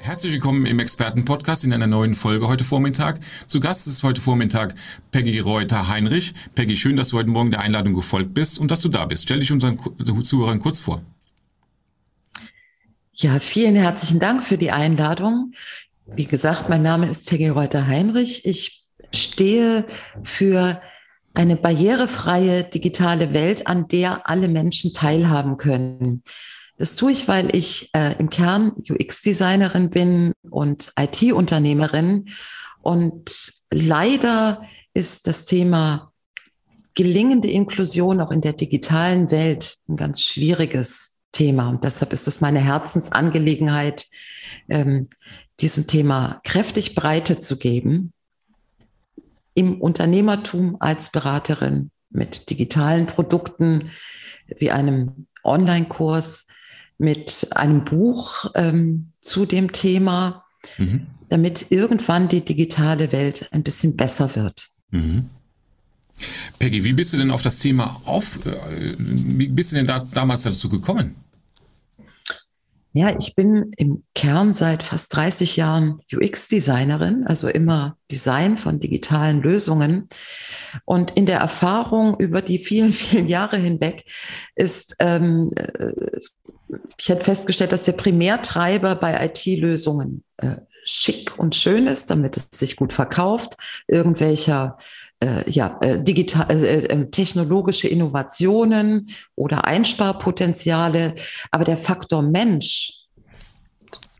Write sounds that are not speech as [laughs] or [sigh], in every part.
Herzlich willkommen im Expertenpodcast in einer neuen Folge heute Vormittag. Zu Gast ist heute Vormittag Peggy Reuter-Heinrich. Peggy, schön, dass du heute Morgen der Einladung gefolgt bist und dass du da bist. Stell dich unseren Zuhörern kurz vor. Ja, vielen herzlichen Dank für die Einladung. Wie gesagt, mein Name ist Peggy Reuter-Heinrich. Ich stehe für eine barrierefreie digitale Welt, an der alle Menschen teilhaben können. Das tue ich, weil ich äh, im Kern UX-Designerin bin und IT-Unternehmerin. Und leider ist das Thema gelingende Inklusion auch in der digitalen Welt ein ganz schwieriges Thema. Und deshalb ist es meine Herzensangelegenheit, ähm, diesem Thema kräftig Breite zu geben. Im Unternehmertum als Beraterin mit digitalen Produkten wie einem Online-Kurs, mit einem Buch ähm, zu dem Thema, mhm. damit irgendwann die digitale Welt ein bisschen besser wird. Mhm. Peggy, wie bist du denn auf das Thema auf, äh, wie bist du denn da, damals dazu gekommen? Ja, ich bin im Kern seit fast 30 Jahren UX-Designerin, also immer Design von digitalen Lösungen. Und in der Erfahrung über die vielen, [laughs] vielen Jahre hinweg ist ähm, äh, ich hätte festgestellt, dass der Primärtreiber bei IT-Lösungen äh, schick und schön ist, damit es sich gut verkauft, irgendwelcher äh, ja, äh, digital, äh, äh, technologische Innovationen oder Einsparpotenziale. Aber der Faktor Mensch,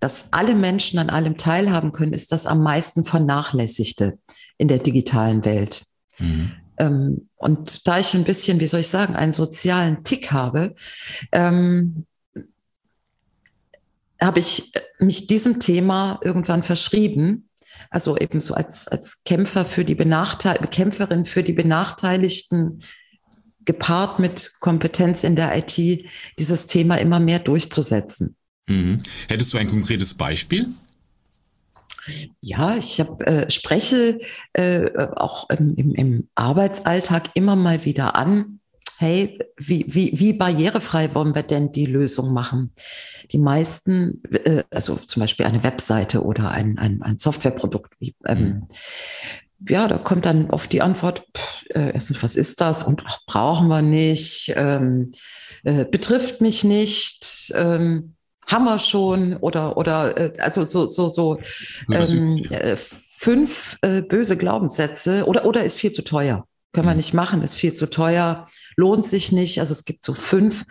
dass alle Menschen an allem teilhaben können, ist das am meisten vernachlässigte in der digitalen Welt. Mhm. Ähm, und da ich ein bisschen, wie soll ich sagen, einen sozialen Tick habe, ähm, habe ich mich diesem Thema irgendwann verschrieben. Also eben so als, als Kämpfer für die Benachteiligten, Kämpferin für die Benachteiligten, gepaart mit Kompetenz in der IT, dieses Thema immer mehr durchzusetzen. Mhm. Hättest du ein konkretes Beispiel? Ja, ich hab, äh, spreche äh, auch im, im, im Arbeitsalltag immer mal wieder an, hey, wie, wie, wie barrierefrei wollen wir denn die Lösung machen? Die meisten, äh, also zum Beispiel eine Webseite oder ein, ein, ein Softwareprodukt, wie, ähm, mhm. ja, da kommt dann oft die Antwort, pff, äh, erstens, was ist das? Und ach, brauchen wir nicht, ähm, äh, betrifft mich nicht, ähm, haben wir schon oder oder äh, also so so so ähm, äh, fünf äh, böse Glaubenssätze oder oder ist viel zu teuer können wir mhm. nicht machen, ist viel zu teuer, lohnt sich nicht. Also es gibt so fünf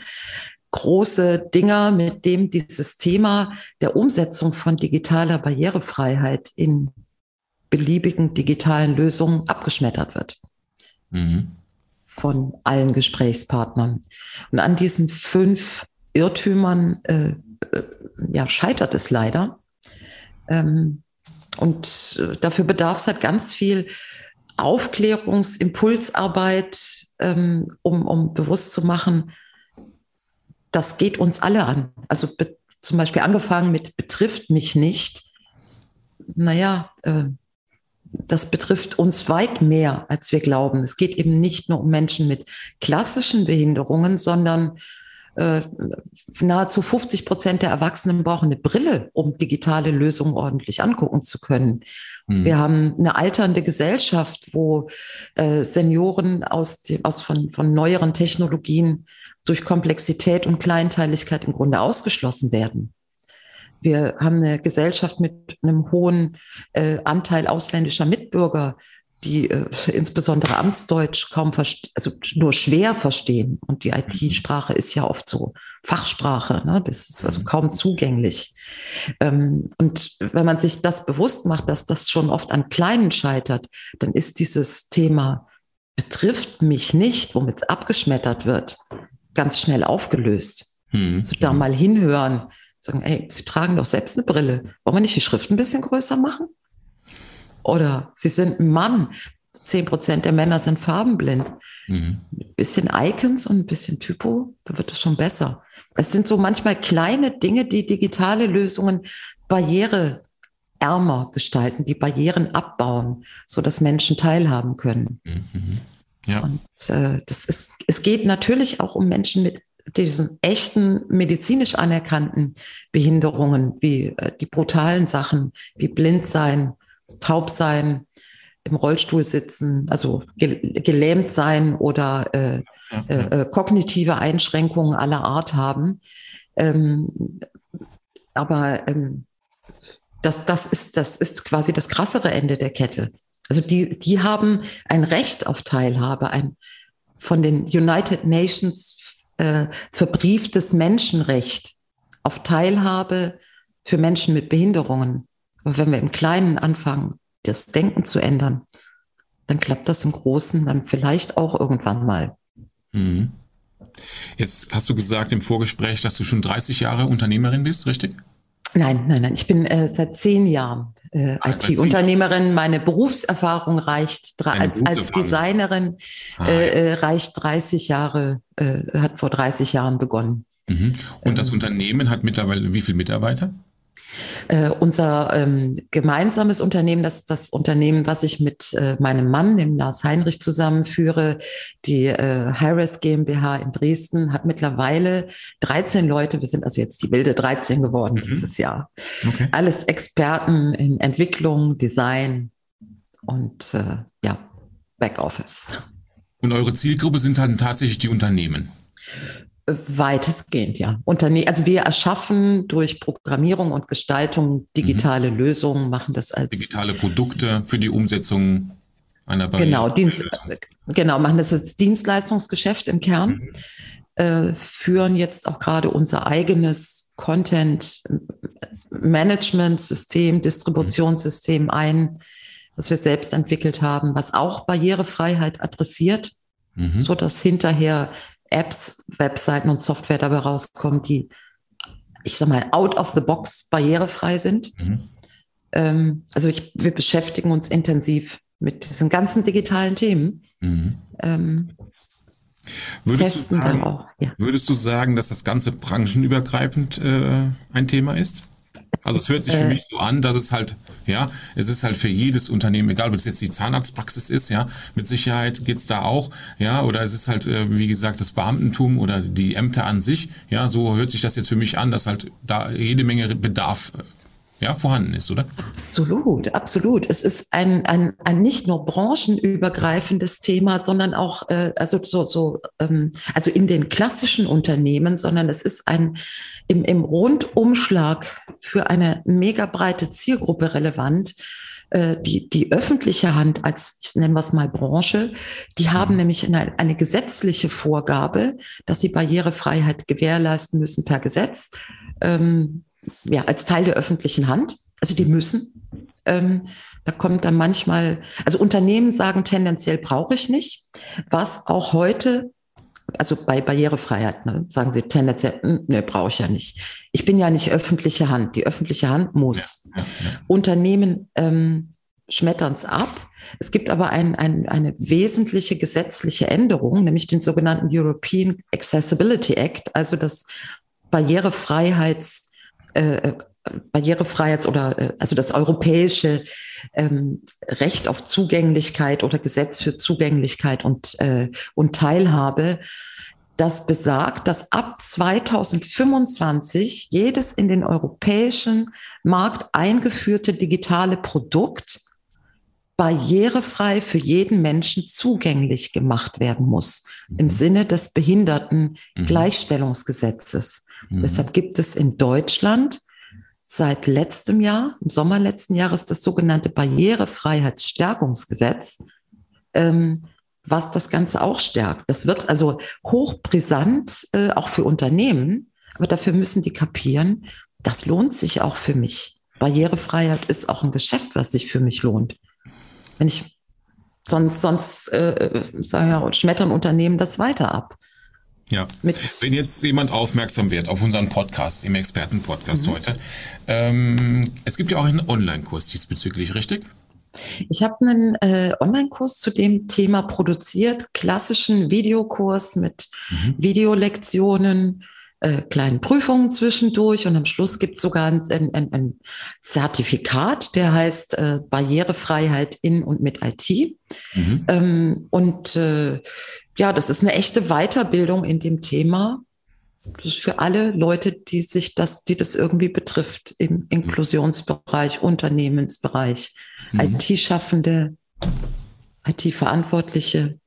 große Dinger, mit dem dieses Thema der Umsetzung von digitaler Barrierefreiheit in beliebigen digitalen Lösungen abgeschmettert wird. Mhm. Von allen Gesprächspartnern. Und an diesen fünf Irrtümern äh, äh, ja, scheitert es leider. Ähm, und äh, dafür bedarf es halt ganz viel Aufklärungsimpulsarbeit, ähm, um, um bewusst zu machen, das geht uns alle an. Also zum Beispiel angefangen mit betrifft mich nicht. Naja, äh, das betrifft uns weit mehr, als wir glauben. Es geht eben nicht nur um Menschen mit klassischen Behinderungen, sondern äh, nahezu 50 Prozent der Erwachsenen brauchen eine Brille, um digitale Lösungen ordentlich angucken zu können. Mhm. Wir haben eine alternde Gesellschaft, wo äh, Senioren aus, aus von, von neueren Technologien durch Komplexität und Kleinteiligkeit im Grunde ausgeschlossen werden. Wir haben eine Gesellschaft mit einem hohen äh, Anteil ausländischer Mitbürger, die äh, insbesondere Amtsdeutsch kaum also nur schwer verstehen. Und die IT-Sprache ist ja oft so Fachsprache, ne? das ist also kaum zugänglich. Ähm, und wenn man sich das bewusst macht, dass das schon oft an Kleinen scheitert, dann ist dieses Thema betrifft mich nicht, womit es abgeschmettert wird, ganz schnell aufgelöst. Mhm. Also da mal hinhören, sagen, ey, Sie tragen doch selbst eine Brille. Wollen wir nicht die Schrift ein bisschen größer machen? Oder Sie sind ein Mann. Zehn Prozent der Männer sind farbenblind. Mhm. Ein bisschen Icons und ein bisschen Typo, da wird es schon besser. Es sind so manchmal kleine Dinge, die digitale Lösungen barriereärmer gestalten, die Barrieren abbauen, so dass Menschen teilhaben können. Mhm. Ja. Und äh, das ist, es geht natürlich auch um Menschen mit diesen echten medizinisch anerkannten Behinderungen, wie äh, die brutalen Sachen, wie blind sein, taub sein, im Rollstuhl sitzen, also gelähmt sein oder äh, äh, äh, kognitive Einschränkungen aller Art haben. Ähm, aber ähm, das, das, ist, das ist quasi das krassere Ende der Kette. Also die, die haben ein Recht auf Teilhabe, ein von den United Nations äh, verbrieftes Menschenrecht auf Teilhabe für Menschen mit Behinderungen. Aber wenn wir im Kleinen anfangen, das Denken zu ändern, dann klappt das im Großen dann vielleicht auch irgendwann mal. Mhm. Jetzt hast du gesagt im Vorgespräch, dass du schon 30 Jahre Unternehmerin bist, richtig? Nein, nein, nein. Ich bin äh, seit zehn Jahren äh, ah, IT-Unternehmerin. Meine Berufserfahrung reicht als, als Designerin ah, äh, äh, reicht 30 Jahre, äh, hat vor 30 Jahren begonnen. Mhm. Und das ähm, Unternehmen hat mittlerweile wie viele Mitarbeiter? Äh, unser ähm, gemeinsames Unternehmen, das das Unternehmen, was ich mit äh, meinem Mann, dem Lars Heinrich, zusammenführe, die äh, Harris GmbH in Dresden, hat mittlerweile 13 Leute. Wir sind also jetzt die wilde 13 geworden mhm. dieses Jahr. Okay. Alles Experten in Entwicklung, Design und äh, ja, Backoffice. Und eure Zielgruppe sind dann tatsächlich die Unternehmen? Weitestgehend, ja. Unterne also wir erschaffen durch Programmierung und Gestaltung digitale mhm. Lösungen, machen das als digitale Produkte für die Umsetzung einer Barriere. Genau, Dienst, genau, machen das als Dienstleistungsgeschäft im Kern, mhm. äh, führen jetzt auch gerade unser eigenes Content Management System, Distributionssystem mhm. ein, was wir selbst entwickelt haben, was auch Barrierefreiheit adressiert, mhm. so dass hinterher Apps, Webseiten und Software dabei rauskommen, die, ich sag mal, out of the box barrierefrei sind. Mhm. Ähm, also ich, wir beschäftigen uns intensiv mit diesen ganzen digitalen Themen. Mhm. Ähm, würdest, du sagen, ja. würdest du sagen, dass das Ganze branchenübergreifend äh, ein Thema ist? Also es hört sich für äh. mich so an, dass es halt, ja, es ist halt für jedes Unternehmen, egal ob es jetzt die Zahnarztpraxis ist, ja, mit Sicherheit geht's da auch, ja, oder es ist halt, äh, wie gesagt, das Beamtentum oder die Ämter an sich, ja, so hört sich das jetzt für mich an, dass halt da jede Menge Bedarf ja, vorhanden ist, oder? Absolut, absolut. Es ist ein, ein, ein nicht nur branchenübergreifendes Thema, sondern auch, äh, also so, so ähm, also in den klassischen Unternehmen, sondern es ist ein im, im Rundumschlag für eine mega breite Zielgruppe relevant. Äh, die, die öffentliche Hand als, ich nenne es mal Branche, die haben mhm. nämlich eine, eine gesetzliche Vorgabe, dass sie Barrierefreiheit gewährleisten müssen per Gesetz. Ähm, ja, als Teil der öffentlichen Hand. Also die müssen. Ähm, da kommt dann manchmal, also Unternehmen sagen tendenziell brauche ich nicht, was auch heute, also bei Barrierefreiheit, ne, sagen sie tendenziell, hm, ne, brauche ich ja nicht. Ich bin ja nicht öffentliche Hand. Die öffentliche Hand muss. Ja, ja, ja. Unternehmen ähm, schmettern es ab. Es gibt aber ein, ein, eine wesentliche gesetzliche Änderung, nämlich den sogenannten European Accessibility Act, also das Barrierefreiheits äh, Barrierefreiheits- oder äh, also das europäische ähm, Recht auf Zugänglichkeit oder Gesetz für Zugänglichkeit und, äh, und Teilhabe, das besagt, dass ab 2025 jedes in den europäischen Markt eingeführte digitale Produkt barrierefrei für jeden Menschen zugänglich gemacht werden muss, mhm. im Sinne des Behindertengleichstellungsgesetzes. Mhm. Deshalb gibt es in Deutschland seit letztem Jahr, im Sommer letzten Jahres, das sogenannte Barrierefreiheitsstärkungsgesetz, ähm, was das Ganze auch stärkt. Das wird also hochbrisant, äh, auch für Unternehmen, aber dafür müssen die kapieren, das lohnt sich auch für mich. Barrierefreiheit ist auch ein Geschäft, was sich für mich lohnt. Wenn ich sonst, sonst äh, sagen ja, schmettern Unternehmen das weiter ab. Ja. Mit Wenn jetzt jemand aufmerksam wird auf unseren Podcast, im Expertenpodcast mhm. heute, ähm, es gibt ja auch einen Online-Kurs diesbezüglich, richtig? Ich habe einen äh, Online-Kurs zu dem Thema produziert, klassischen Videokurs mit mhm. Videolektionen, äh, kleinen Prüfungen zwischendurch und am Schluss gibt es sogar ein, ein, ein, Zertifikat, der heißt äh, Barrierefreiheit in und mit IT. Mhm. Ähm, und äh, ja, das ist eine echte Weiterbildung in dem Thema. Das ist für alle Leute, die sich das, die das irgendwie betrifft, im Inklusionsbereich, Unternehmensbereich, mhm. IT-Schaffende, IT-Verantwortliche.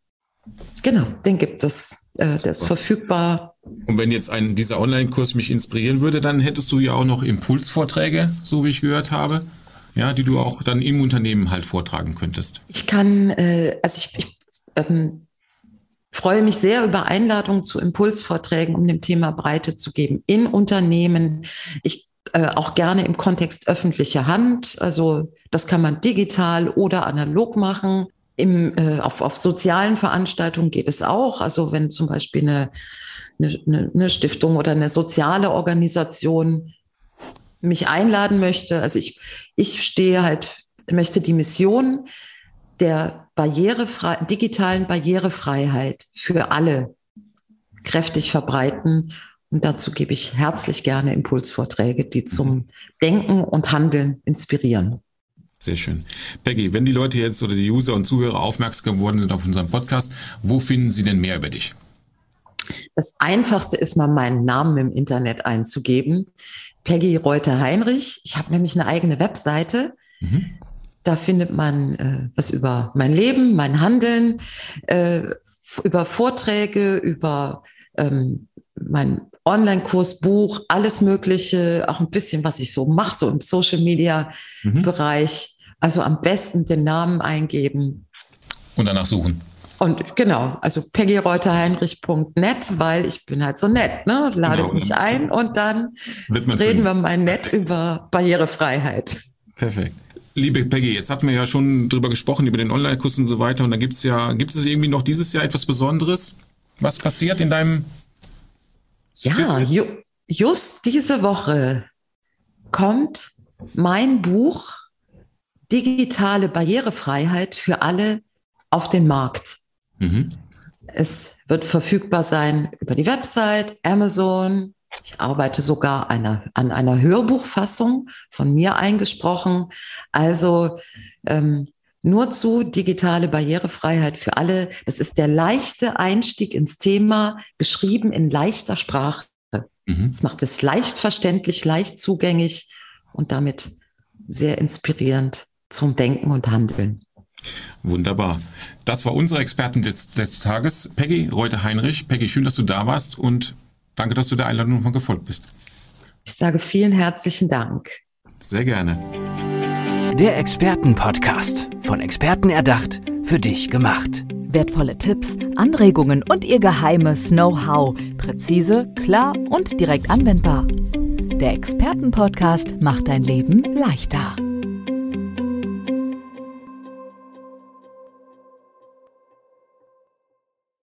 Genau, den gibt es. Äh, der ist verfügbar. Und wenn jetzt ein, dieser Online-Kurs mich inspirieren würde, dann hättest du ja auch noch Impulsvorträge, so wie ich gehört habe, ja, die du auch dann im Unternehmen halt vortragen könntest. Ich kann, äh, also ich, ich ähm, freue mich sehr über Einladungen zu Impulsvorträgen, um dem Thema Breite zu geben in Unternehmen. Ich äh, auch gerne im Kontext öffentlicher Hand. Also das kann man digital oder analog machen. Im, äh, auf, auf sozialen Veranstaltungen geht es auch. Also wenn zum Beispiel eine, eine, eine Stiftung oder eine soziale Organisation mich einladen möchte. Also ich, ich stehe halt, möchte die Mission der barrierefrei, digitalen Barrierefreiheit für alle kräftig verbreiten. Und dazu gebe ich herzlich gerne Impulsvorträge, die zum Denken und Handeln inspirieren. Sehr schön. Peggy, wenn die Leute jetzt oder die User und Zuhörer aufmerksam geworden sind auf unserem Podcast, wo finden sie denn mehr über dich? Das Einfachste ist mal meinen Namen im Internet einzugeben. Peggy Reuter-Heinrich. Ich habe nämlich eine eigene Webseite. Mhm. Da findet man äh, was über mein Leben, mein Handeln, äh, über Vorträge, über ähm, mein Online-Kurs, Buch, alles Mögliche, auch ein bisschen, was ich so mache, so im Social-Media-Bereich. Mhm. Also am besten den Namen eingeben. Und danach suchen. Und genau, also peggyreuterheinrich.net, weil ich bin halt so nett, ne? Lade genau. mich ein und dann reden wir mal nett über Barrierefreiheit. Perfekt. Liebe Peggy, jetzt hatten wir ja schon drüber gesprochen, über den Online-Kurs und so weiter. Und da gibt es ja, gibt es irgendwie noch dieses Jahr etwas Besonderes? Was passiert in deinem ja, ju just diese Woche kommt mein Buch Digitale Barrierefreiheit für alle auf den Markt. Mhm. Es wird verfügbar sein über die Website, Amazon. Ich arbeite sogar einer, an einer Hörbuchfassung von mir eingesprochen. Also ähm, nur zu digitale Barrierefreiheit für alle. Das ist der leichte Einstieg ins Thema, geschrieben in leichter Sprache. Mhm. Das macht es leicht verständlich, leicht zugänglich und damit sehr inspirierend zum Denken und Handeln. Wunderbar. Das war unsere Expertin des, des Tages, Peggy Reuter-Heinrich. Peggy, schön, dass du da warst und danke, dass du der Einladung nochmal gefolgt bist. Ich sage vielen herzlichen Dank. Sehr gerne. Der Expertenpodcast. Von Experten erdacht, für dich gemacht. Wertvolle Tipps, Anregungen und ihr geheimes Know-how. Präzise, klar und direkt anwendbar. Der Expertenpodcast macht dein Leben leichter.